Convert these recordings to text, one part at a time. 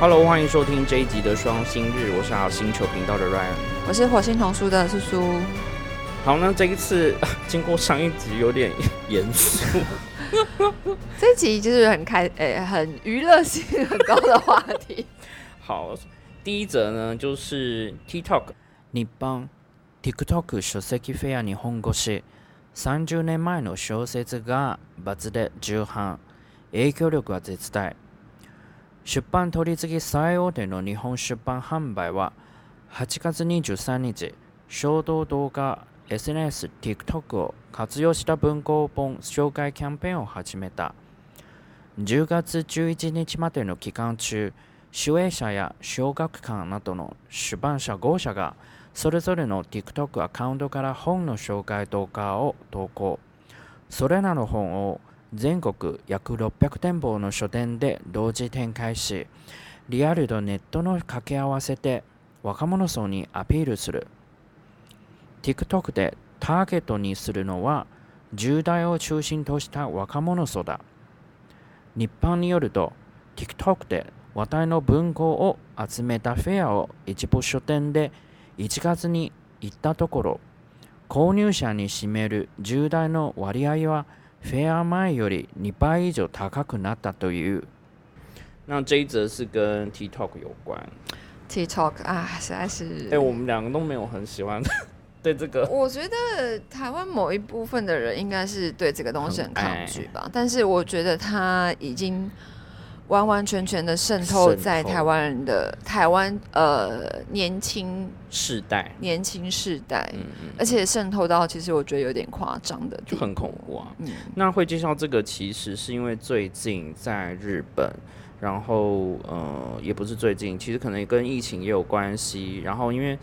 Hello，欢迎收听这一集的双星日，我是好星球频道的 Ryan。我是火星童书的苏苏。好，那这一次经过上一集有点严肃，这一集就是很开诶、很娱乐性很高的话题。好，第一则呢就是 TikTok 日本 TikTok 書籍フェア日本語誌30年前の小説が罰で重版影響力は絶大 出版取り次ぎ最大手の日本出版販売は8月23日衝動動画 SNS TikTok を活用した文庫本紹介キャンペーンを始めた。10月11日までの期間中主営者や小学館などの出版社5社がそれぞれの TikTok アカウントから本の紹介動画を投稿。それらの本を全国約600店舗の書店で同時展開しリアルとネットの掛け合わせで若者層にアピールする。TikTok でターゲットにするのは10代を中心とした若者層だ。日版によると TikTok で話題の文庫を集めたフェアを一部書店で1月に行ったところ購入者に占める10代の割合はフェア前より2倍以上高くなったという。那这一则是跟 TikTok 有关。 TikTok 啊，实在是哎、我们两个都没有很喜欢对这个。我觉得台湾某一部分的人应该是对这个东西很抗拒哎吧，但是我觉得它已经 完完全全的渗透在台湾人的台湾呃年轻世代，年轻世代，嗯嗯，而且渗透到其实我觉得有点夸张的，就很恐怖啊。嗯，那会介绍这个，其实是因为最近在日本，然后呃，也不是最近，其实可能跟疫情也有关系。然后因为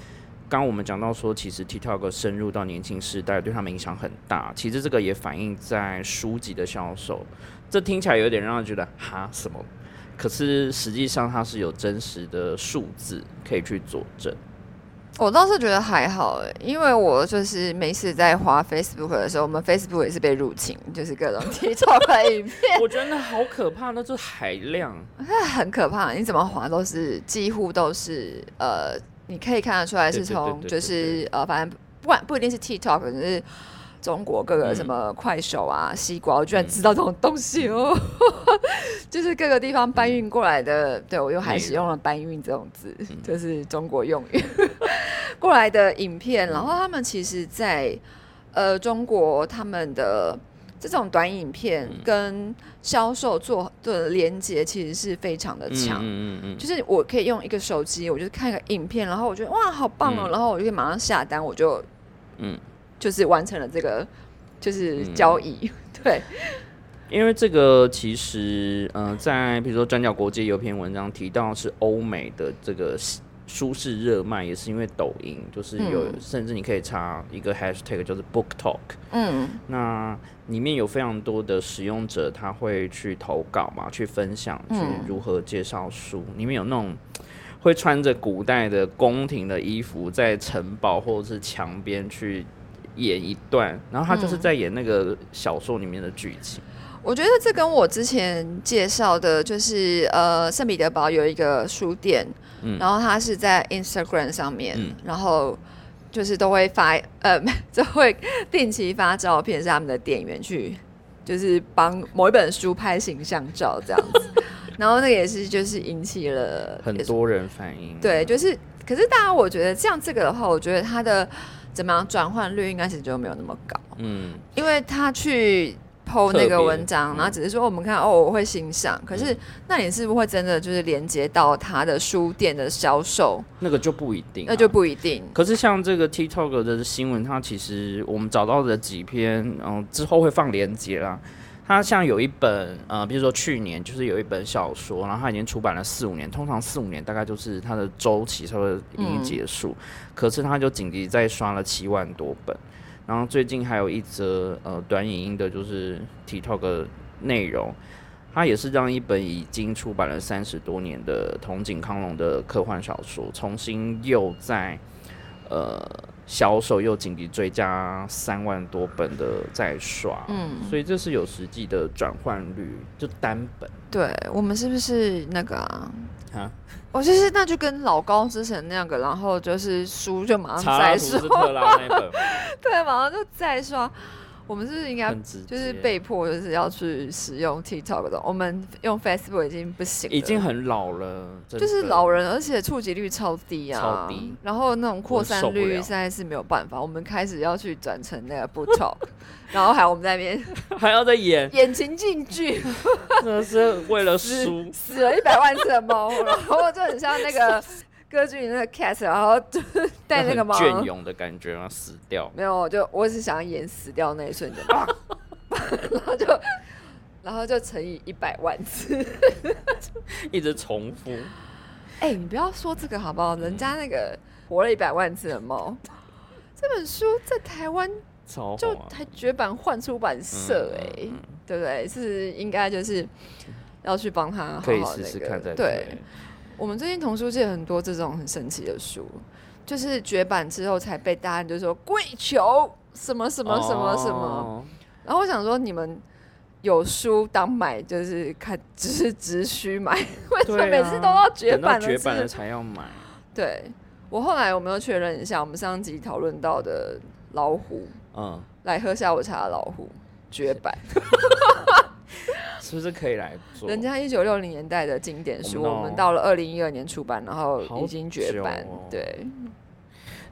刚刚我们讲到说，其实 TikTok 深入到年轻世代，对他们影响很大。其实这个也反映在书籍的销售。这听起来有点让人觉得哈什么，可是实际上它是有真实的数字可以去佐证。我倒是觉得还好哎，因为我就是每次在滑 Facebook 的时候，我们 Facebook 也是被入侵，就是各种 TikTok 的影片，我觉得那好可怕，那就是海量。很可怕。你怎么滑都是几乎都是呃，你可以看得出来是从就是呃，反正不管不一定是 TikTok，可是中国各个嗯。什么快手啊、西瓜，我居然知道这种东西哦，就是各个地方搬运过来的。对我又还使用了“搬运”这种字，嗯。就是中国用语。过来的影片，然后他们其实在呃中国他们的。这种短影片嗯。跟销售做的连接其实是非常的强，嗯嗯嗯就是我可以用一个手机，我就看个影片，然后我觉得哇好棒哦，嗯。然后我就可以马上下单，我就嗯。就是完成了这个就是嗯。交易，对，因为这个其实，呃，在比如说转角国际有篇文章提到是欧美的这个舒适热卖，也是因为抖音，就是有、嗯。甚至你可以查一个 hashtag 就是 book talk，嗯。那里面有非常多的使用者，他会去投稿嘛，去分享，去嗯如何介绍书，里面有那种。会穿着古代的宫廷的衣服，在城堡或者是墙边去演一段，然后他就是嗯。在演那个小说里面的剧情。我觉得这跟我之前介绍的，就是呃圣彼得堡有一个书店，嗯。然后他是在 Instagram 上面，嗯。然后就是都会发呃 就会定期发照片，是他们的店员去就是帮某一本书拍形象照这样子，然后那个也是就是引起了很多人反应，对，就是可是大家我觉得这样这个的话，我觉得他的怎么样转换率应该是就没有那么高，嗯，因为他去。PO 那个文章，嗯然后只是说我们看哦，我会欣赏。可是，那你是不是会真的就是连接到他的书店的销售？那个就不一定、啊那就。不一定。可是像这个 TikTok 的新闻，它其实我们找到的几篇，然后、之后会放链接啦。它像有一本，呃，比如说去年就是有一本小说，然后它已经出版了四五年，通常四五年大概就是它的周期差不多已经结束，可是它就紧急再刷了七万多本。然后最近还有一则呃短影音的，就是 TikTok 的内容，它也是让一本已经出版了三十多年的筒井康隆的科幻小说，重新又在呃销售又紧急追加三万多本的在刷，嗯，所以这是有实际的转换率，就单本。对我们是不是那个啊？啊，我就是那就跟老高之前那样个，然后就是书就马上再刷，对，马上就再刷。我们是不是应该就是被迫就是要去使用 TikTok 的？我们用 Facebook 已经不行了，已经很老了，就是老人，而且触及率超低啊，超低然后那种扩散率现在是没有办法。我们开始要去转成那个 Book Talk，然后还有我们在那边 还要再演，演情境剧，真的是为了死输。死了一百万次的猫，然后就很像那个 歌剧里那个 cat，然后就是带那个猫，隽永的感觉然后？死掉，没有，就我只想演死掉那一瞬间，啊 然后就然后就乘以一百万次。一直重复。哎、你不要说这个好不好？人家那个活了一百万次的猫，这本书在台湾就！还绝版换出版社哎、嗯嗯对不对？是应该就是要去帮他好可以好那个试试看再对推。我们最近童书界很多这种很神奇的书，就是绝版之后才被大家就说跪求什么什么什么什么。哦然后我想说，你们有书当买，就是看只是只需买，为什么每次都要绝版了绝版了才要买。对我后来我没有确认一下，我们上集讨论到的老虎嗯，来喝下午茶的老虎绝版，是不是可以来做？人家一九六零年代的经典书，我们到了二零一二年出版，然后已经绝版哦。对，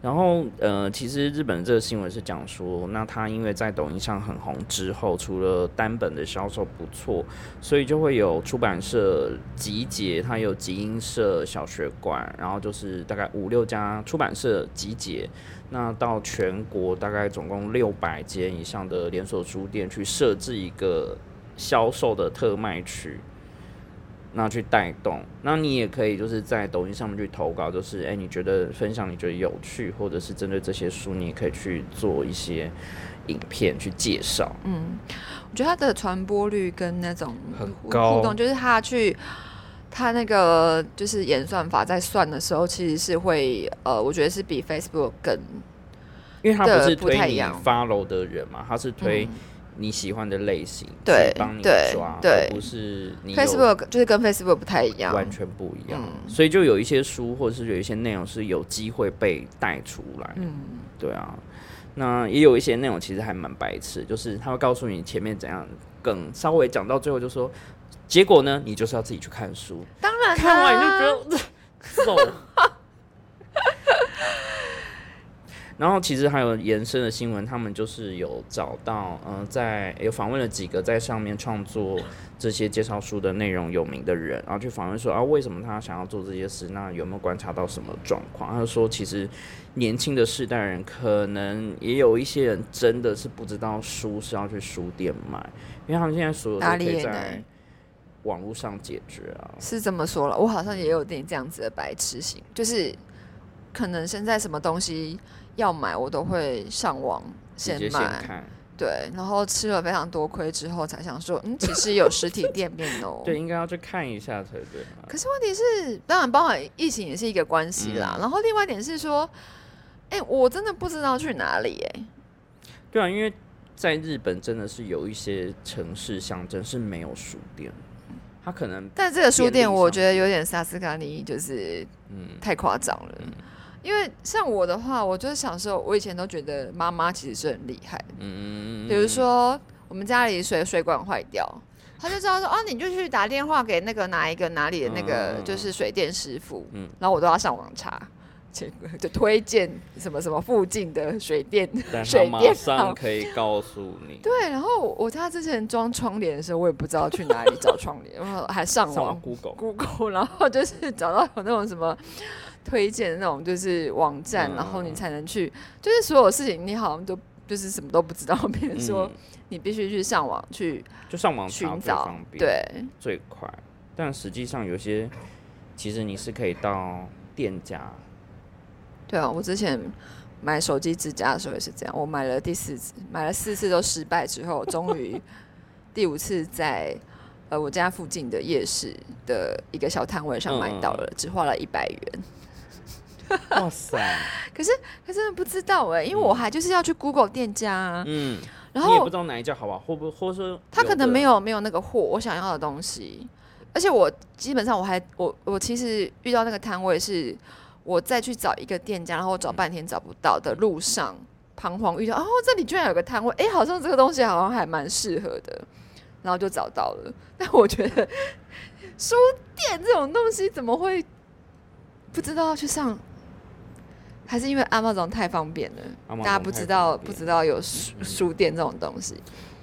然后呃，其实日本这个新闻是讲说，那他因为在抖音上很红之后，除了单本的销售不错，所以就会有出版社集结，他有集英社、小学馆，然后就是大概五六家出版社集结，那到全国大概总共六百间以上的连锁书店去设置一个销售的特卖区。那去带动，那你也可以就是在抖音上面去投稿，就是哎、你觉得分享你觉得有趣，或者是针对这些书，你也可以去做一些影片去介绍。嗯，我觉得它的传播率跟那种互很高互动，就是他去他那个就是演算法在算的时候，其实是会呃，我觉得是比 Facebook 更因为它不是推你不太一样 follow 的人嘛，它是推嗯你喜欢的类型，对帮你抓，对。不是你 Facebook 就是跟 Facebook 不太一样。完全不一样。嗯。所以就有一些书或者是有一些内容是有机会被带出来。嗯，对啊，那也有一些内容其实还蛮白痴，就是他会告诉你前面怎样，更稍微讲到最后就说，结果呢，你就是要自己去看书，当然看完你就觉得 走。然后其实还有延伸的新闻，他们就是有找到，呃，在有访问了几个在上面创作这些介绍书的内容有名的人，然后去访问说啊，为什么他想要做这些事？那有没有观察到什么状况？他就说，其实年轻的世代人可能也有一些人真的是不知道书是要去书店买，因为他们现在所有都可以在网络上解决啊。是这么说了，我好像也有点这样子的白痴型，就是可能现在什么东西要买，我都会上网先买，看，对，然后吃了非常多亏之后，才想说，嗯，其实有实体店面哦。对，应该要去看一下才对啊。可是问题是，当然包含疫情也是一个关系嗯啦。然后另外一点是说，哎、我真的不知道去哪里哎、对啊，因为在日本真的是有一些城市乡镇是没有书店，它可能但这个书店我觉得有点萨斯卡尼，就是嗯太夸张了。因为像我的话，我就是小时候，我以前都觉得妈妈其实是很厉害的。嗯，比如说我们家里水水管坏掉，他就知道说哦，你就去打电话给那个哪一个哪里的那个嗯就是水电师傅，嗯。然后我都要上网查，结果就推荐什么什么附近的水电水电行。上可以告诉你，对，然后我家之前装窗帘的时候，我也不知道去哪里找窗帘，然后还上上网网 Google，Google，然后就是找到有那种什么推荐的那种就是网站，嗯然后你才能去，就是所有事情你好像都就是什么都不知道，别人说嗯。你必须去上网去就上网寻找对，最快。但实际上有些其实你是可以到店家，对啊，我之前买手机支架的时候也是这样，我买了第四次，买了四次都失败之后，终于第五次在呃我家附近的夜市的一个小摊位上买到了，只花了一百元。哇塞，可是可是不知道哎、因为我还就是要去 Google 店家、啊，嗯，然后你也不知道哪一家好吧？或不或者说他可能没有有没有那个货我想要的东西，而且我基本上我还我我其实遇到那个摊位是我再去找一个店家，然后我找半天找不到的路上彷徨遇到哦这里居然有个摊位，哎、好像这个东西好像还蛮适合的，然后就找到了。但我觉得书店这种东西怎么会不知道要去上？还是因为 Amazon 太方便了 Amazon 大家不知道不知道有书书店这种东西。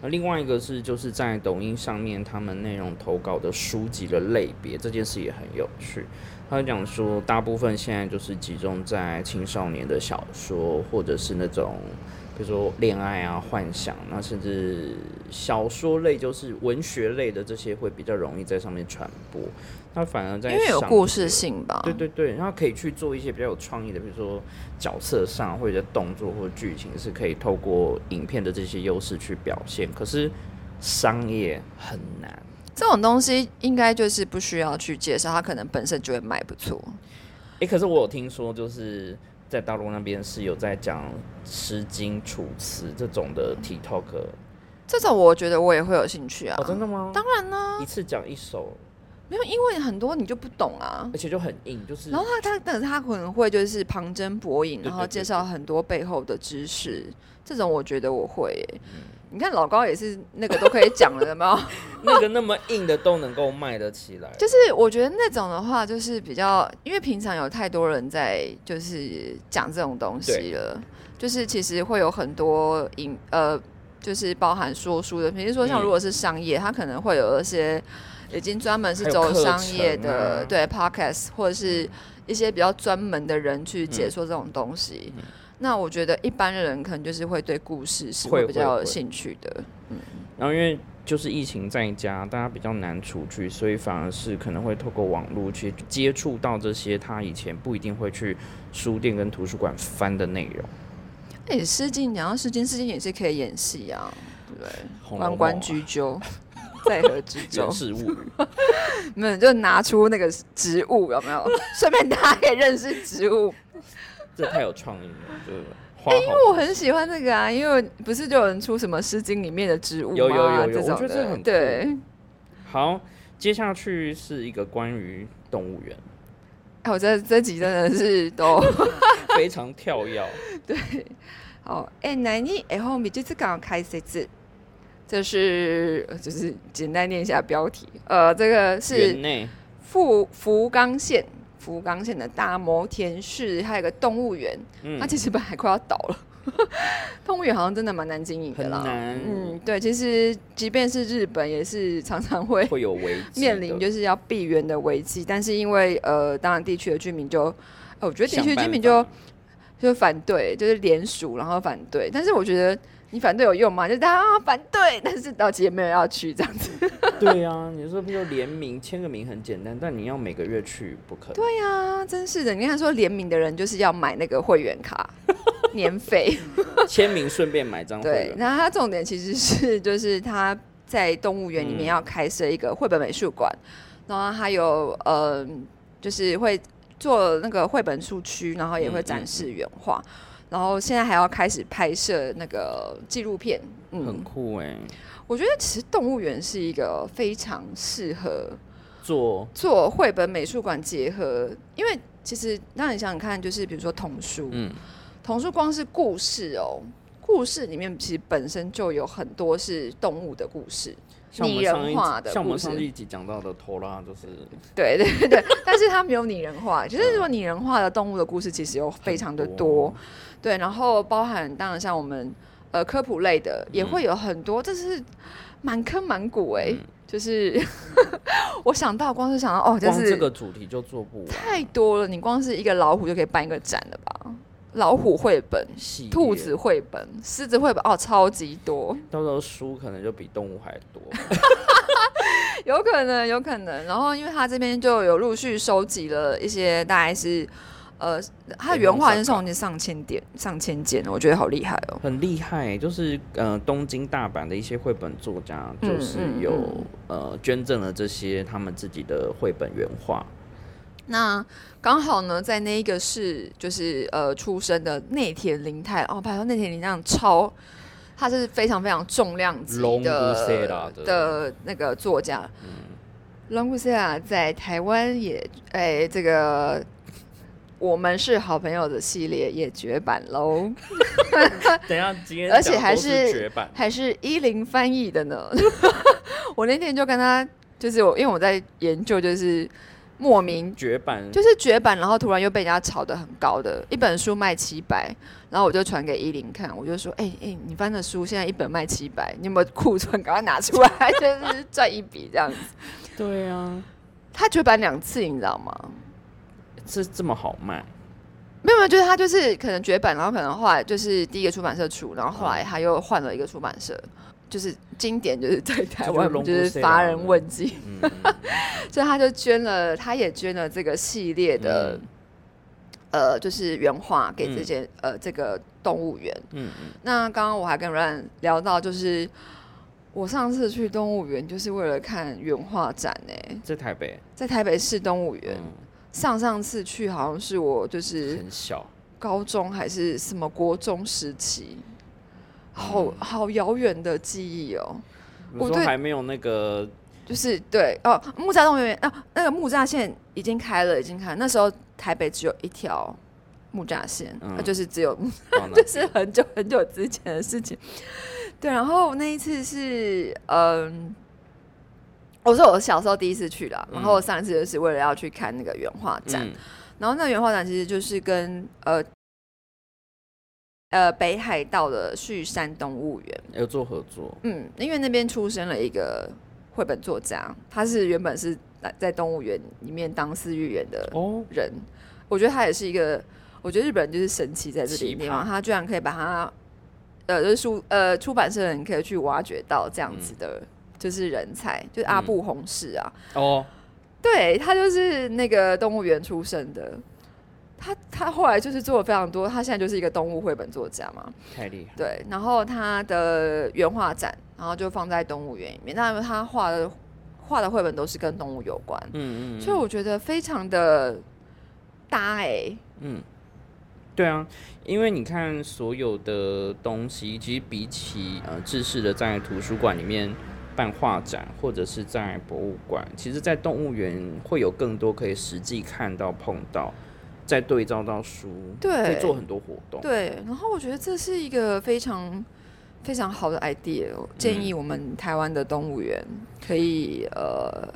那另外一个是，就是在抖音上面，他们内容投稿的书籍的类别，这件事也很有趣。他讲说，大部分现在就是集中在青少年的小说，或者是那种，比如说恋爱啊、幻想，那甚至小说类，就是文学类的这些，会比较容易在上面传播。那反而在因为有故事性吧。对对对，然后可以去做一些比较有创意的，比如说角色上或者动作或者剧情，是可以透过影片的这些优势去表现。可是商业很难，这种东西应该就是不需要去介绍，它可能本身就会卖不错。诶，可是我有听说，就是在大陆那边是有在讲《诗经》《楚辞》这种的 TikTok 这种我觉得我也会有兴趣啊。哦，真的吗？当然呢、一次讲一首，没有，因为很多你就不懂啊。而且就很硬，就是然后他他，他可能会就是旁征博引，然后介绍很多背后的知识。这种我觉得我会耶、你看老高也是那个都可以讲了，有没有？那个那么硬的都能够卖得起来，就是我觉得那种的话，就是比较，因为平常有太多人在就是讲这种东西了，就是其实会有很多影呃，就是包含说书的，比如说像嗯如果是商业，它可能会有一些已经专门是走商业的，啊对 podcast 或者是一些比较专门的人去解说这种东西。那我觉得一般人可能就是会对故事是会会比较有兴趣的。嗯。然后因为就是疫情在家，大家比较难出去，所以反而是可能会透过网络去接触到这些他以前不一定会去书店跟图书馆翻的内容。哎、欸，诗经讲到诗经，诗经也是可以演戏啊，对关关雎鸠，在河之洲植，物语，没有就拿出那个植物，有没有？顺便大家可以认识植物。这太有创意了，就是花哎、因好为我很喜欢这个啊，因为不是就有人出什么《诗经》里面的植物吗？有有有有这种的我觉得这很对。好。接下去是一个关于动物园，哎，我这这集真的是都 非常跳跃。好。哎、那你哎后面就是刚刚开始字，这是呃就是简单念一下标题。呃，这个是园内富福冈县福冈县的大摩田市，还有一个动物园，嗯 它其实本来快要倒了。动物园好像真的蛮难经营的啦，嗯，对，其实即便是日本，也是常常会会有危机，面临就是要闭园的危机。但是因为呃，当然地区的居民就，呃我觉得地区居民就就反对，就是联署然后反对。但是我觉得你反对有用吗？就是大家啊反对，但是到其实没有要去这样子。对啊，你说比如说联名签个名很简单，但你要每个月去不可能。对呀、真是的。你看说联名的人就是要买那个会员卡 年费，签名顺便买张会对。员。那他重点其实是就是他在动物园里面嗯要开设一个绘本美术馆，然后还有呃，就是会做那个绘本书区，然后也会嗯展示原画。然后现在还要开始拍摄那个纪录片，嗯很嗯，酷哎、我觉得其实动物园是一个非常适合做做绘本美术馆结合，因为其实让你想想看，就是比如说童书，嗯童书光是故事哦，故事里面其实本身就有很多是动物的故事，拟人化的像我们上一集讲到的拖拉，就是对对对对，但是它没有拟人化，就是说拟人化的动物的故事其实有非常的很多，对，然后包含当然像我们呃科普类的也会有很多，这是满坑满谷哎、嗯 就是 我想到光是想到哦，就是这个主题就做不完。太多了，你光是一个老虎就可以办一个展了吧？老虎绘本、兔子绘本、狮子绘本，哦，超级多，到时候书可能就比动物还多。有可能，有可能。然后，因为他这边就有陆续收集了一些，大概是呃，他的原画已经送进上千点、上千件了，我觉得好厉害哦。很厉害，就是呃，东京、大阪的一些绘本作家，就是嗯嗯有、嗯呃捐赠了这些他们自己的绘本原画。那刚好呢，在那一个是就是呃出生的内田林太哦，拜托内田林太超，他是非常非常重量级龙的的的那个作家。龙古塞拉在台湾也哎，这个我们是好朋友的系列也绝版喽，等下今天 而且还是是绝版，还是依林翻译的呢。我那天就跟他，就是我因为我在研究，就是莫名绝版就是绝版，然后突然又被人家炒得很高的一本书卖七百，然后我就传给依林看，我就说，哎、哎、你翻的书现在一本卖七百，你有没有库存？赶快拿出来，就是赚一笔这样子。对啊，他绝版两次，你知道吗？这这么好卖，没有没有，就是他就是可能绝版，然后可能后来就是第一个出版社出，然后后来他又换了一个出版社，就是经典就是在台湾就是就是乏人问津，嗯，所以他就捐了，他也捐了这个系列的、嗯。呃，就是原画给这些、呃这个动物园。嗯嗯，那刚刚我还跟 Ryan 聊到，就是我上次去动物园就是为了看原画展呢、在台北，在台北市动物园。嗯，上上次去好像是我就是很小，高中还是什么国中时期，好嗯好遥远的记忆哦。我说对还没有那个就是对哦，木栅动物园啊，那个木栅线已经开了，已经开了。那时候台北只有一条木栅线，嗯那就是只有 就是很久很久之前的事情。对，然后那一次是嗯，我说我小时候第一次去的，然后上一次就是为了要去看那个原画展，嗯。然后那个原画展其实就是跟呃呃北海道的旭山动物园，有做合作，嗯，因为那边出生了一个绘本作家，他是原本是在在动物园里面当饲育员的哦，人，我觉得他也是一个，我觉得日本人就是神奇在这里奇地方，他居然可以把他呃就是书呃出版社的人可以去挖掘到这样子的，就是人才，就是阿嗯布红士啊，哦，对他就是那个动物园出生的。他他后来就是做了非常多，他现在就是一个动物绘本作家嘛。太厉害，对，然后他的原画展，然后就放在动物园里面。那他画的画的绘本都是跟动物有关，嗯嗯，所以我觉得非常的搭哎、嗯，对啊，因为你看所有的东西，其实比起呃制式的在图书馆里面办画展，或者是在博物馆，其实在动物园会有更多可以实际看到、碰到，再对照到书，对。可以做很多活动。对，然后我觉得这是一个非常非常好的 idea，建嗯。议我们台湾的动物园可以呃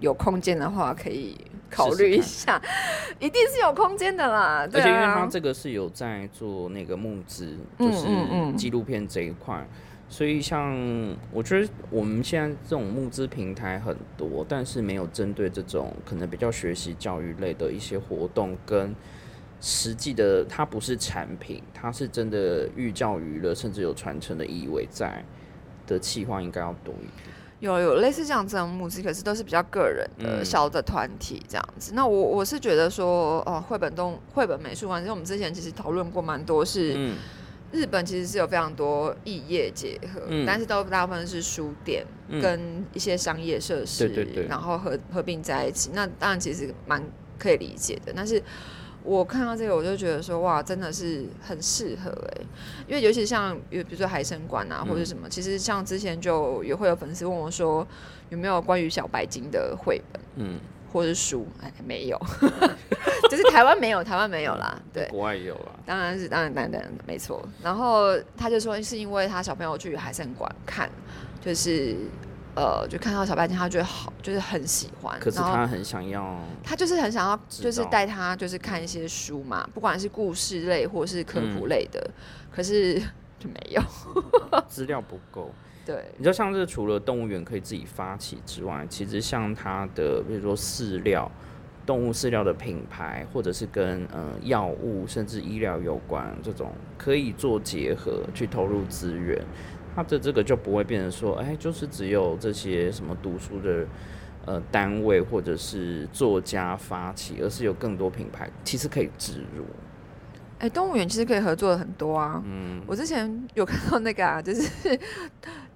有空间的话可以考虑一下，一定是有空间的啦。对而且因为它啊，这个是有在做那个募资，嗯就是纪录片这一块，所以像我觉得我们现在这种募资平台很多，但是没有针对这种可能比较学习教育类的一些活动跟实际的，它不是产品，它是真的寓教于乐，甚至有传承的意味在的企划应该要多一点。有有类似这样子的募资，可是都是比较个人的、嗯小的团体这样子。那我我是觉得说，哦，绘本动绘本美术馆，其实我们之前其实讨论过蛮多是。嗯日本其实是有非常多异业结合，嗯。但是都大部分是书店嗯。跟一些商业设施，对对对。然后合合并在一起。那当然其实蛮可以理解的，但是我看到这个我就觉得说，哇，真的是很适合哎、因为尤其像比如说海参馆啊或者什么，其实像之前就也会有粉丝问我说，有没有关于小白鲸的绘本嗯，或者是书？哎，没有，就是台湾没有，台湾没有啦，对。国外也有啦。当然是，当然，当然，没错。然后他就说，是因为他小朋友去海参馆看，就是呃，就看到小白鲸，他觉得好，就是很喜欢。可是他很想要，他就是很想要，就是带他就是看一些书嘛，不管是故事类或是科普嗯类的，可是就没有。资料不够。对，你知道，像这除了动物园可以自己发起之外，其实像它的，比如说饲料、动物饲料的品牌，或者是跟呃药物甚至医疗有关这种，可以做结合去投入资源，它的这个就不会变成说，哎，就是只有这些什么读书的呃单位或者是作家发起，而是有更多品牌其实可以植入。哎、动物园其实可以合作的很多啊。嗯，我之前有看到那个啊，就是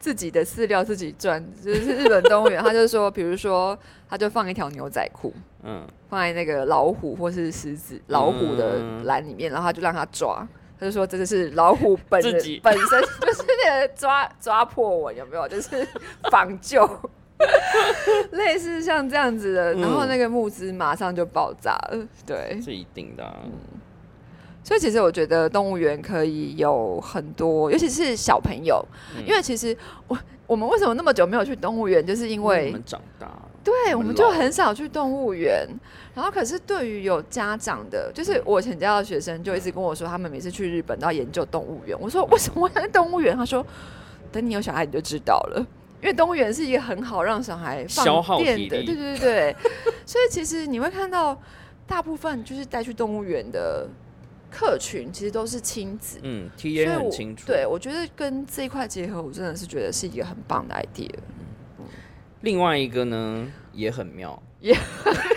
自己的饲料自己赚，就是日本动物园，他就说，比如说，他就放一条牛仔裤，嗯，放在那个老虎或是狮子、老虎的栏里面，然后他就让它抓。他就说这个是老虎本 本身就是那个抓抓破纹，有没有？就是 仿旧，类似像这样子的，然后那个募资马上就爆炸了。对，是一定的、啊。所以其实我觉得动物园可以有很多，尤其是小朋友，嗯因为其实我我们为什么那么久没有去动物园，就是因因为我们长大了，对，我们就很少去动物园。然后，可是对于有家长的，就是我以前教的学生，就一直跟我说，他们每次去日本都要研究动物园。我说为什么要去动物园？他说，等你有小孩你就知道了。因为动物园是一个很好让小孩放电的，对对对对。所以其实你会看到，大部分就是带去动物园的客群，其实都是亲子。嗯，T 所 A 以我很清楚。对我觉得跟这一块结合，我真的是觉得是一个很棒的 idea。另外一个呢也很妙，也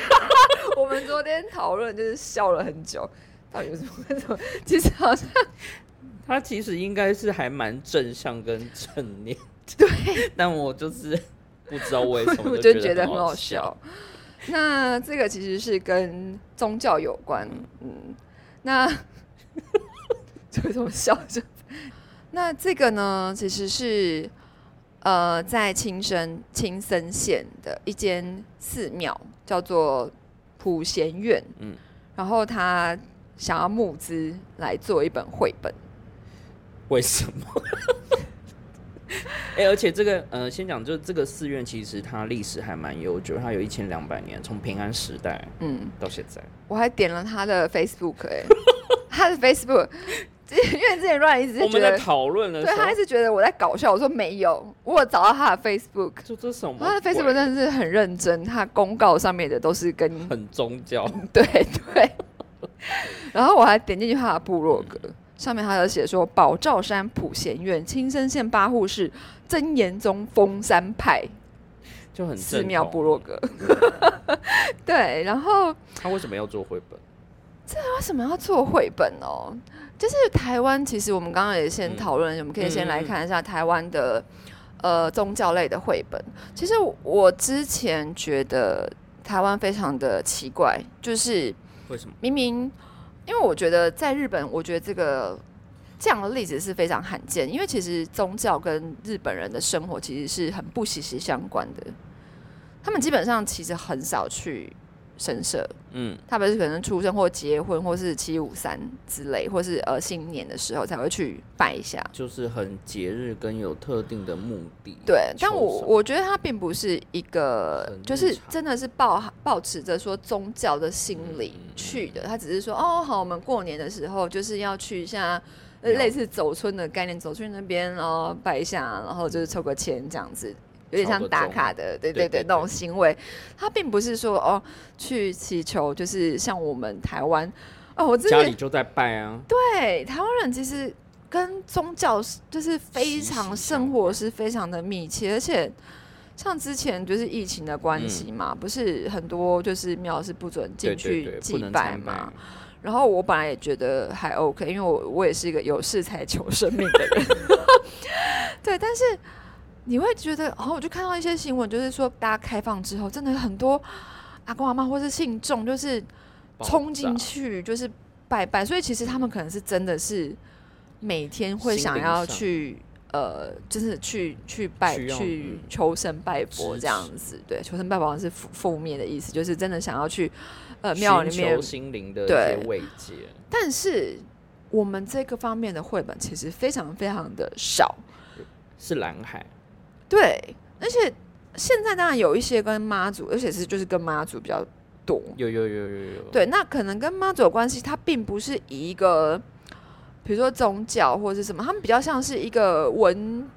我们昨天讨论就是笑了很久，到底有什么为什么？其实好像他其实应该是还蛮正向跟正面，对，但我就是不知道为什么 我就觉得很好笑。笑。那这个其实是跟宗教有关，嗯，那就 这么笑着？那这个呢，其实是呃，在青森青森县的一间寺庙，叫做普贤院，嗯嗯，然后他想要募资来做一本绘本。为什么？哎、而且这个呃，先讲，就这个寺院其实它历史还蛮悠久，它有一千两百年，从平安时代嗯，到现在。我还点了他的 Facebook 哎、他的 Facebook，因为之前乱一直我们在，讨论的时候对他一，直觉得我在搞笑，我说没有，我有找到他的 Facebook，就这什么？他的 Facebook 真的是很认真，他公告上面的都是跟很宗教，对对，然后我还点进去他的部落格，上面他有写说宝照山普贤院青森县八户市真言宗峰山派就很寺庙部落格，对，然后。他为什么要做绘本？这为什么要做绘本哦？就是台湾，其实我们刚刚也先嗯讨论，我们可以先来看一下台湾的呃宗教类的绘本。其实我之前觉得台湾非常的奇怪，就是为什么？明明因为我觉得在日本，我觉得这个这样的例子是非常罕见，因为其实宗教跟日本人的生活其实是很不息息相关的。他们基本上其实很少去神社，嗯，他们是可能出生或结婚，或是七五三之类，或是呃新年的时候才会去拜一下。就是很节日跟有特定的目的。对，但我我觉得它并不是一个就是真的是抱抱持着说宗教的心理嗯去的。他只是说，哦，好，我们过年的时候就是要去一下，类似走村的概念，走去那边然后拜一下，然后就是抽个签这样子。有点像打卡的，对对对，那种行为，他并不是说哦去祈求，就是像我们台湾哦，我家里就在拜啊，对，台湾人其实跟宗教是就是非常生活是非常的密切，而且像之前就是疫情的关系嘛，不是很多就是庙是不准进去，祭拜嘛。。然后我本来也觉得还 OK，因为我我也是一个有事才求生命的人，对，但是。你会觉得，然、后我就看到一些新闻，就是说大家开放之后，真的很多阿公阿妈或是信众，就是冲进去就是拜拜，所以其实他们可能是真的是每天会想要去呃，就是去去拜去嗯求神拜佛这样子。对，求神拜佛好像是负负面的意思，就是真的想要去呃庙里面。心灵的一对些慰藉。但是我们这个方面的绘本其实非常非常的少，是蓝海，对，而且现在当然有一些跟妈祖，而且是就是跟妈祖比较多。有有有有有，对，那可能跟妈祖有关系，它并不是以一个，比如说宗教或者是什么，他们比较像是一个文，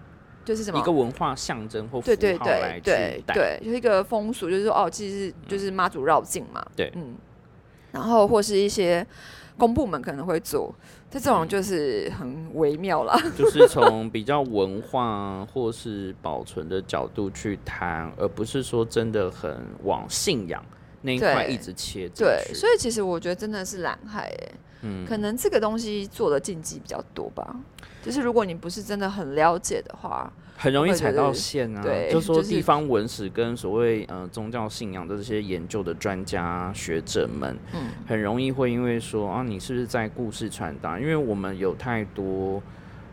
就是什么一个文化象征或符对对对。对对，就是一个风俗，就是说哦，其实就是妈祖绕境嘛，对嗯，然后或是一些公部门可能会做，这种嗯就是很微妙啦。就是从比较文化或是保存的角度去谈，而不是说真的很往信仰那一块一直切进对，所以其实我觉得真的是蓝海诶，嗯，可能这个东西做的禁忌比较多吧。就是如果你不是真的很了解的话，很容易踩到线啊。对，就说地方文史跟所谓呃宗教信仰的这些研究的专家学者们，嗯，很容易会因为说啊，你是不是在故事传达？因为我们有太多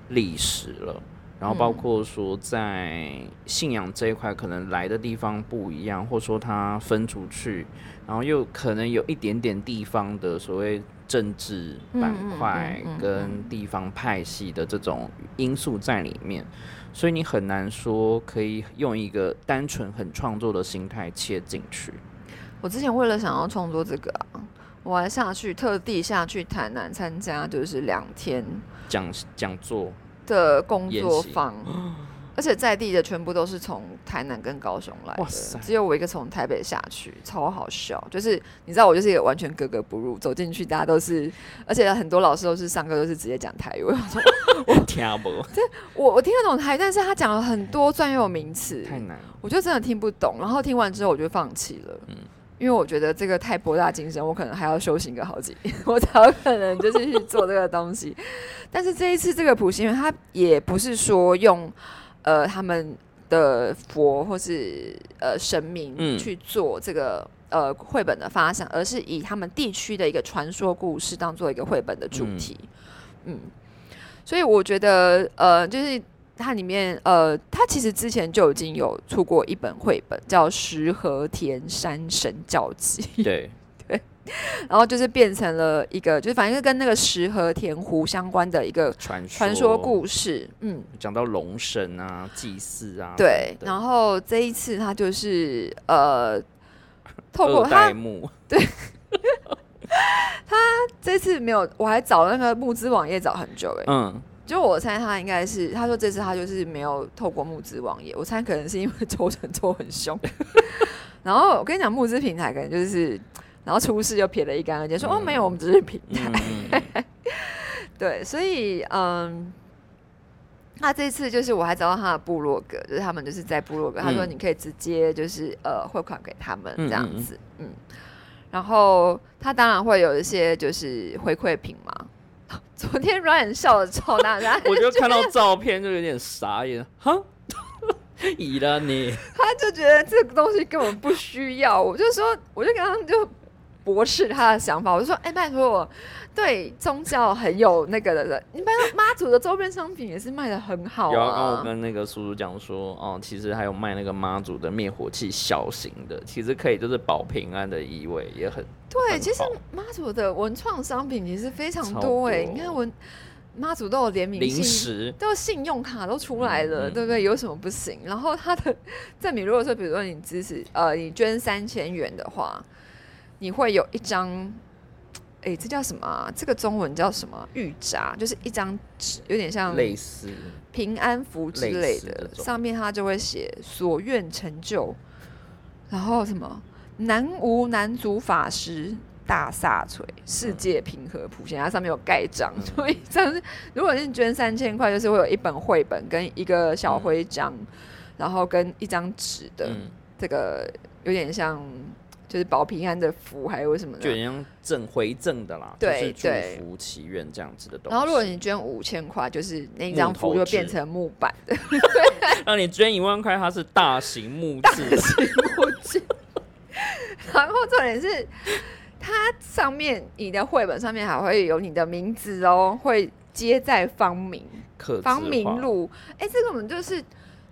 历史了。然后包括说，在信仰这一块，可能来的地方不一样，或者说它分出去，然后又可能有一点点地方的所谓政治板块跟地方派系的这种因素在里面，所以你很难说可以用一个单纯很创作的心态切进去。我之前为了想要创作这个，我还下去特地下去台南参加，就是两天讲讲座。的工作坊，而且在地的全部都是从台南跟高雄来的，只有我一个从台北下去，超好笑。就是你知道，我就是一个完全格格不入，走进去大家都是，而且很多老师都是上课都是直接讲台语，我说我听不，这我我听得懂台语，但是他讲了很多专有名词，太难，我就真的听不懂。然后听完之后我就放弃了，嗯。因为我觉得这个太博大精深，我可能还要修行个好几年，我才有可能就是去做这个东西。但是这一次这个普贤园，他也不是说用呃他们的佛或是呃神明去做这个呃绘本的发想，而是以他们地区的一个传说故事当做一个绘本的主题。嗯，所以我觉得呃就是。它里面，呃，它其实之前就已经有出过一本绘本，叫《石河田山神教记》。对对，然后就是变成了一个，就是反正跟那个石河田湖相关的一个传传说故事。嗯，讲到龙神啊、祭祀啊。对，然后这一次他就是呃，透过他，对，他这次没有，我还找那个募资网页找很久哎，嗯。就我猜他应该是，他说这次他就是没有透过募资网页，我猜可能是因为抽成抽很凶。然后我跟你讲，募资平台可能就是，然后出事就撇了一干二净，说哦没有，我们只是平台。对，所以嗯，他这次就是我还找到他的部落格，就是他们就是在部落格，他说你可以直接就是呃汇款给他们这样子，嗯，然后他当然会有一些就是回馈品嘛。昨天软笑的超大声，我就看到照片就有点傻眼，哈，以了你，他就觉得这个东西根本不需要，我就说，我就刚刚就驳斥他的想法，我就说，哎，拜托我。对宗教很有那个的人，你看妈祖的周边商品也是卖的很好啊。有刚我跟那个叔叔讲说，哦，其实还有卖那个妈祖的灭火器，小型的，其实可以就是保平安的意味，也很对。其实妈祖的文创商品也是非常多哎，你看文妈祖都有联名零食，都有信用卡都出来了，对不对？有什么不行？然后他的证明，如果说比如说你支持呃，你捐三千元的话，你会有一张。哎，这叫什么啊？这个中文叫什么？玉札，就是一张纸，有点像类似平安符之类的，上面它就会写“所愿成就”，然后什么“南无南祖法师大萨锤世界平和普贤”，它上面有盖章，所以这样子，如果是捐三千块，就是会有一本绘本跟一个小徽章，然后跟一张纸的，这个有点像。就是保平安的福，还有什么？就像赠回赠的啦，对祝福祈愿这样子的东西。然后如果你捐五千块，就是那张符就变成木板的。那你捐一万块，它是大型木质。大型木质。然后重点是，它上面你的绘本上面还会有你的名字哦，会接在方明方明路。哎，这个我们就是。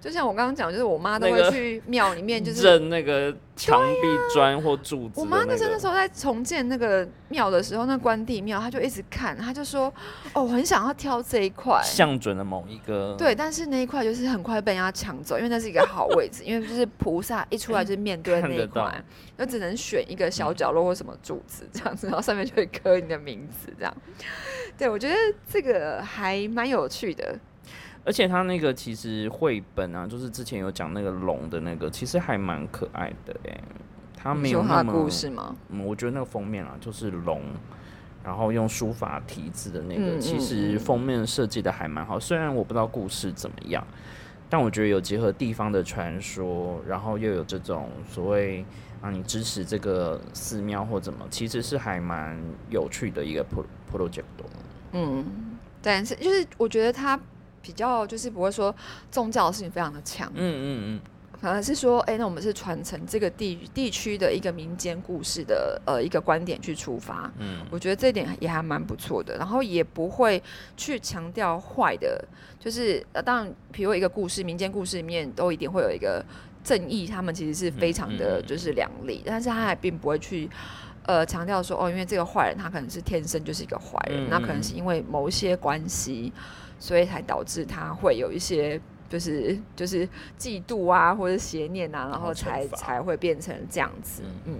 就像我刚刚讲，就是我妈都会去庙里面，就是认那个墙壁砖或柱子。我妈那时候那时候在重建那个庙的时候，那关帝庙，她就一直看，她就说：“哦，我很想要挑这一块，向准了某一个。”对，但是那一块就是很快被人家抢走，因为那是一个好位置，因为就是菩萨一出来就是面对那一块，就只能选一个小角落或什么柱子这样子，然后上面就会刻你的名字这样。对，我觉得这个还蛮有趣的。而且他那个其实绘本啊，就是之前有讲那个龙的那个，其实还蛮可爱的哎。他没有那么故事吗？嗯，我觉得那个封面啊，就是龙，然后用书法题字的那个，其实封面设计的还蛮好。虽然我不知道故事怎么样，但我觉得有结合地方的传说，然后又有这种所谓啊你支持这个寺庙或怎么，其实是还蛮有趣的一个 pro project。嗯，但是就是我觉得它比较就是不会说宗教的事情非常的强，嗯嗯嗯，反而是说，哎、那我们是传承这个地地区的一个民间故事的呃一个观点去出发，嗯，我觉得这点也还蛮不错的，然后也不会去强调坏的，就是呃，当然，比如一个故事，民间故事里面都一定会有一个正义，他们其实是非常的就是良利，但是他还并不会去。呃，强调说哦，因为这个坏人他可能是天生就是一个坏人，嗯那可能嗯是因为某一些关系，所以才导致他会有一些就是就是嫉妒啊，或者邪念啊，然然后后才才会变成这样子。嗯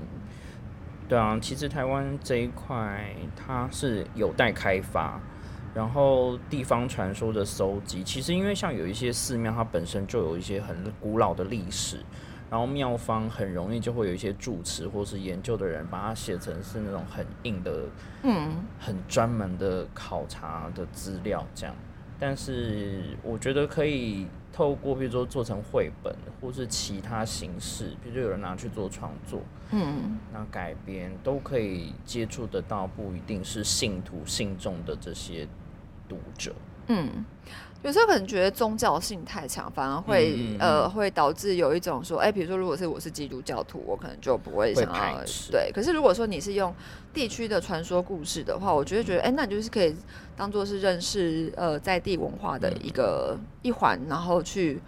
对啊，其实台湾这一块它是有待开发，然后地方传说的搜集，其实因为像有一些寺庙，它本身就有一些很古老的历史，然后庙方很容易就会有一些住持或是研究的人把它写成是那种很硬的、嗯很专门的考察的资料这样。但是我觉得可以透过，比如说做成绘本，或是其他形式，比如说有人拿去做创作，嗯那改编都可以接触得到，不一定是信徒信众的这些读者。嗯，有时候可能觉得宗教性太强，反而会、呃会导致有一种说，哎、比如说如果是我是基督教徒，我可能就不会会想要对。可是如果说你是用地区的传说故事的话，我觉得觉得，哎、那你就是可以当做是认识呃在地文化的一个、一环，然后去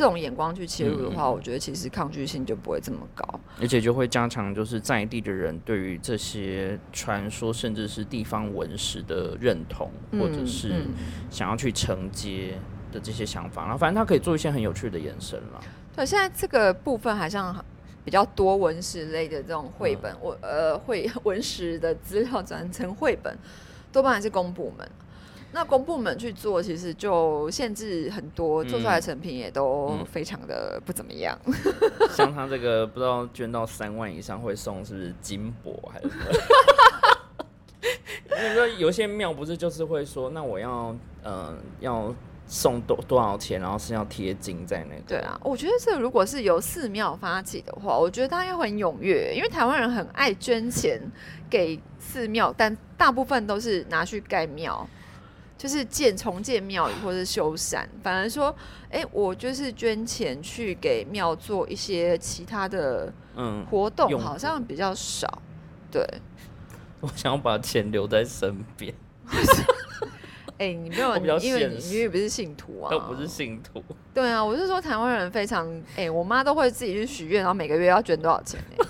这种眼光去切入的话，我觉得其实抗拒性就不会这么高。而且就会加强就是在地的人对于这些传说，甚至是地方文史的认同，或者嗯是嗯想要去承接的这些想法。然后反正他可以做一些很有趣的延伸了。对，现在这个部分好像比较多文史类的这种绘本，我呃绘 文史的资料转成绘本，多半还是公部门。那公部门去做，其实就限制很多，做出来的成品也都嗯非常的不怎么样。像他这个不知道捐到三万以上会送是不是金箔还是什么？那个有些庙不是就是会说，那我要呃要送多多少钱，然后是要贴金在那个。对啊，我觉得这如果是由寺庙发起的话，我觉得大家会很踊跃，因为台湾人很爱捐钱给寺庙，但大部分都是拿去盖庙。就是建重建庙宇或是修缮，反而说，哎、我就是捐钱去给庙做一些其他的嗯，活动，用好像比较少。对，我想要把钱留在身边，哎、你没有，因为你现实因为不是信徒啊，都不是信徒。对啊，我是说台湾人非常，哎、我妈都会自己去许愿，然后每个月要捐多少钱呢、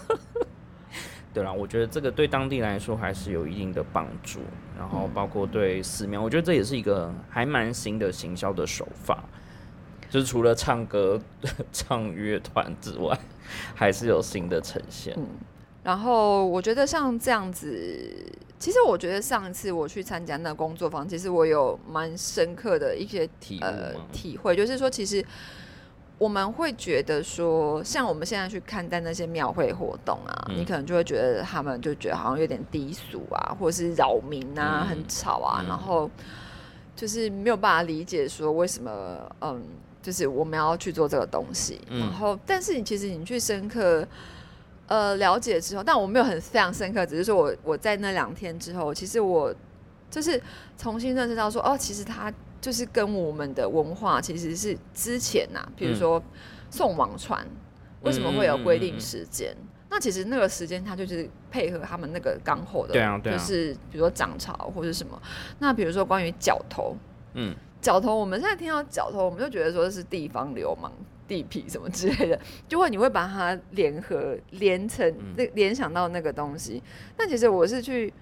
对啦，我觉得这个对当地来说还是有一定的帮助，然后嗯包括对寺庙，我觉得这也是一个还蛮新的行销的手法，就是除了唱歌、唱乐团之外，还是有新的呈现。嗯，然后我觉得像这样子，其实我觉得上一次我去参加那工作坊，其实我有蛮深刻的一些体呃？体会，就是说其实。我们会觉得说，像我们现在去看待那些庙会活动啊，嗯。你可能就会觉得他们就觉得好像有点低俗啊，或者是扰民啊，嗯很吵啊，嗯。然后就是没有办法理解说为什么，嗯，就是我们要去做这个东西。嗯。然后，但是你其实你去深刻呃了解之后，但我没有很非常深刻，只是说我我在那两天之后，其实我就是重新认识到说，哦，其实它就是跟我们的文化其实是之前呐、比如嗯说送王船，为什么会有规定时间？那其实那个时间它就是配合他们那个刚后的，对啊对啊就是比如说涨潮或者什么。那比如说关于角头，嗯，角头，我们现在听到角头，我们就觉得说是地方流氓、地痞什么之类的，就会你会把它联合连成嗯那联想到那个东西。但其实我是去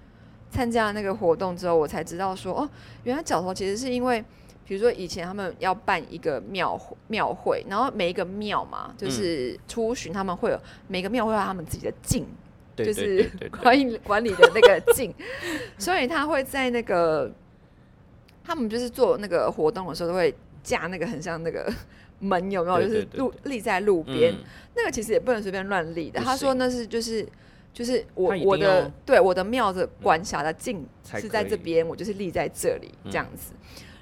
参加那个活动之后，我才知道说，哦，原来角头其实是因为。比如说以前他们要办一个庙会庙会，然后每一个庙嘛，就是出巡他们会有每个庙会有他们自己的境，对对就是管理管理的那个镜，所以他会在那个他们就是做那个活动的时候，都会架那个很像那个门，有没有？就是路立在路边，嗯那个其实也不能随便乱立的。他说那是就是就是我我的对我的庙的管辖的境是在这边，我就是立在这里嗯这样子。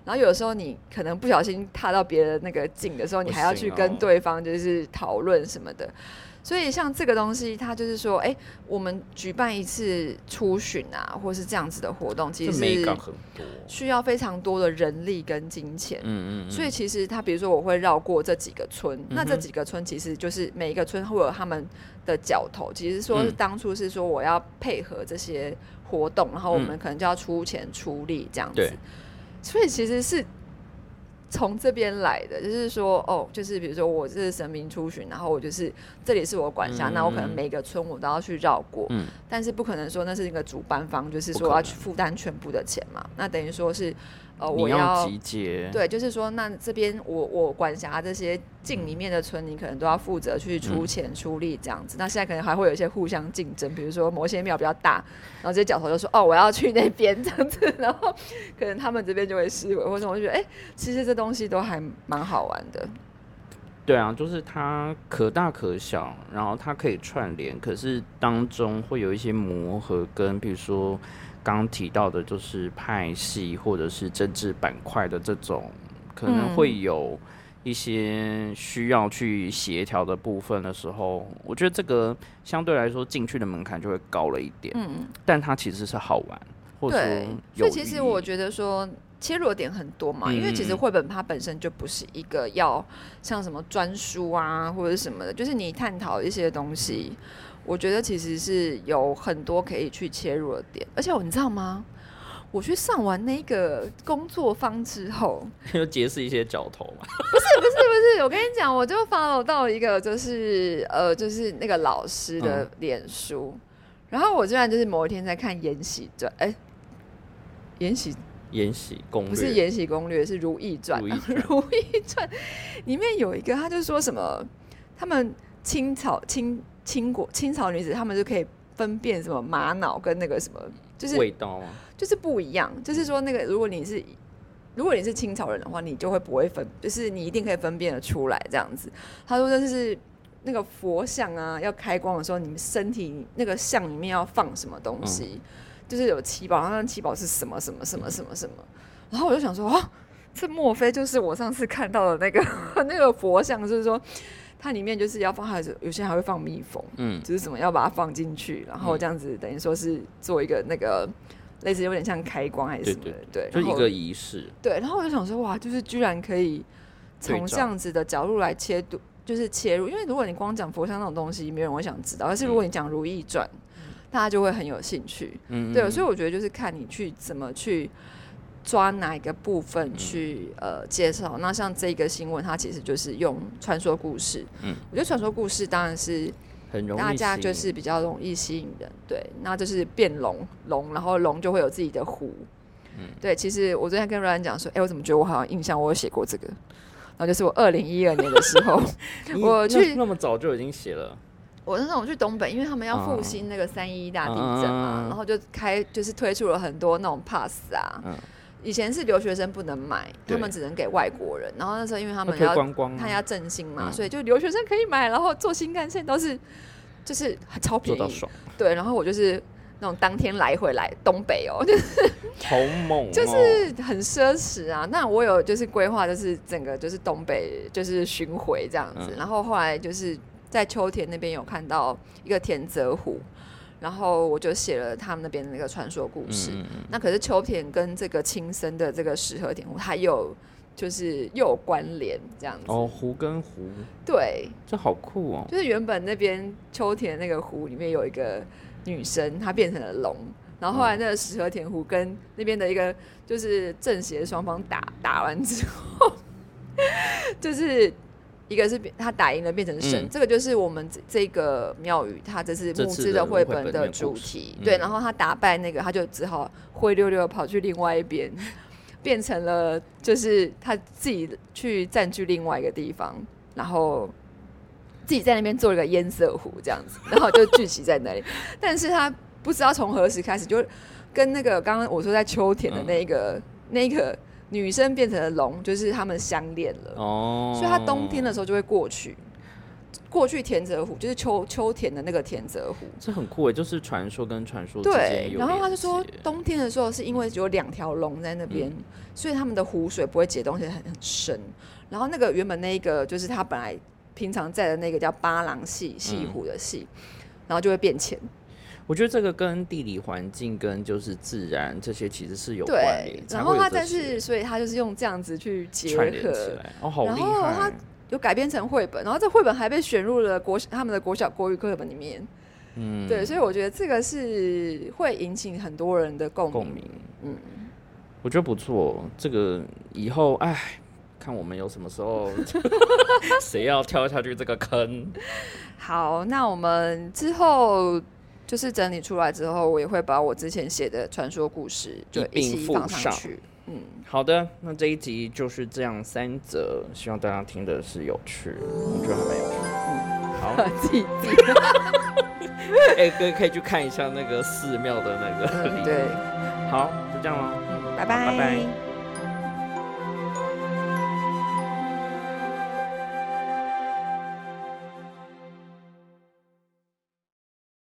然后有的时候你可能不小心踏到别人那个境的时候，你还要去跟对方就是讨论什么的。所以像这个东西，它就是说，哎，我们举办一次出巡啊，或是这样子的活动，其实需要非常多的人力跟金钱。嗯嗯。所以其实它，比如说我会绕过这几个村，那这几个村其实就是每一个村会有他们的角头。其实说是当初是说我要配合这些活动，然后我们可能就要出钱出力这样子。所以其实是。从这边来的，就是说，哦，就是比如说，我是神明出巡，然后我就是这里是我管辖，那我可能每个村我都要去绕过，嗯，但是不可能说那是一个主办方，就是说要去负担全部的钱嘛，那等于说是。呃，我要集结，对，就是说，那这边我我管辖这些境里面的村，你可能都要负责去出钱出力这样子。那现在可能还会有一些互相竞争，比如说某些庙比较大，然后这些角头就说：“哦，我要去那边这样子。”然后可能他们这边就会失位，或者我就觉得，哎，其实这东西都还蛮好玩的。对啊，就是它可大可小，然后它可以串联，可是当中会有一些磨合，跟比如说。刚提到的，就是派系或者是政治板块的这种，可能会有一些需要去协调的部分的时候，我觉得这个相对来说进去的门槛就会高了一点。嗯，但它其实是好玩，或者说，所以其实我觉得说切入点很多嘛，因为其实绘本它本身就不是一个要像什么专书啊或者什么的，就是你探讨一些东西。我觉得其实是有很多可以去切入的点，而且你知道吗？我去上完那个工作坊之后，就结识一些角头嘛。不是不是不是，我跟你讲，我就 follow 到一个就是呃，就是那个老师的脸书，然后我居然就是某一天在看《延禧传》，哎，《延禧延禧攻略》不是《延禧攻略》，是《如懿传》。《如懿传》里面有一个，他就说什么，他们清朝清。清国清朝女子，她们就可以分辨什么玛瑙跟那个什么，就是味道吗？就是不一样。就是说，那个如果你是如果你是清朝人的话，你就会不会分，就是你一定可以分辨得出来这样子。他说，就是那个佛像啊，要开光的时候，你们身体那个像里面要放什么东西，就是有七宝，然后七宝是什么什么什么什么什么。然后我就想说，哦，这莫非就是我上次看到的那个 那个佛像？就是说。它里面就是要放，还是有些还会放蜜蜂，嗯，就是什么要把它放进去，然后这样子等于说是做一个那个类似有点像开光还是什么的，对，就一个仪式。对，然后我就想说，哇，就是居然可以从这样子的角度来切度，就是切入，因为如果你光讲佛像那种东西，没人会想知道，但是如果你讲《如懿传》，大家就会很有兴趣，嗯，对，所以我觉得就是看你去怎么去。抓哪一个部分去呃介绍？那像这个新闻，它其实就是用传说故事。嗯，我觉得传说故事当然是很容易，大家就是比较容易吸引人。对，那就是变龙龙，然后龙就会有自己的湖。嗯，对。其实我昨天跟瑞安讲说，哎，我怎么觉得我好像印象我有写过这个？然后就是我二零一二年的时候，我去那么早就已经写了。我那时候我去东北，因为他们要复兴那个三一大地震嘛，然后就开就是推出了很多那种 pass 啊。以前是留学生不能买，他们只能给外国人。然后那时候因为他们要他要振兴嘛，所以就留学生可以买，然后坐新干线都是就是超便宜。对，然后我就是那种当天来回来东北哦，就是好猛，就是很奢侈啊。那我有就是规划，就是整个就是东北就是巡回这样子。然后后来就是在秋田那边有看到一个田泽湖。然后我就写了他们那边的那个传说故事。那可是秋田跟这个青森的这个石河田湖，它有就是又有关联这样子。哦，湖跟湖。对。这好酷哦！就是原本那边秋田那个湖里面有一个女生，她变成了龙。然后后来那个石河田湖跟那边的一个就是正邪双方打打完之后，就是。一个是他打赢了变成神，这个就是我们这个庙宇，它这是木质的绘本的主题。对，然后他打败那个，他就只好灰溜溜跑去另外一边，变成了就是他自己去占据另外一个地方，然后自己在那边做了个烟色湖这样子，然后就聚集在那里。但是他不知道从何时开始，就跟那个刚刚我说在秋田的那个那个。女生变成了龙，就是他们相恋了，哦，所以他冬天的时候就会过去，过去田泽湖就是秋秋田的那个田泽湖，这很酷诶，就是传说跟传说对，然后他就说冬天的时候是因为有两条龙在那边，嗯。所以他们的湖水不会解冻，而且很很深。然后那个原本那一个就是他本来平常在的那个叫八郎系系湖的系，然后就会变浅。我觉得这个跟地理环境跟就是自然这些其实是有关对联，，然后他但是所以他就是用这样子去结合起合，来，哦，好然厉后他！有改编成绘本，然后这绘本还被选入了国他们的国小国语课本里面。嗯，对，所以我觉得这个是会引起很多人的共鸣。共鸣，嗯，我觉得不错。这个以后，哎，看我们有什么时候 谁要跳下去这个坑。好，那我们之后就是整理出来之后，我也会把我之前写的传说故事就一起放上去。嗯，好的，那这一集就是这样三则，希望大家听的是有趣，我觉得还蛮有趣的。好，自己自己，哎、可以可以去看一下那个寺庙的那个嗯，对，好，就这样喽。嗯，拜好拜拜拜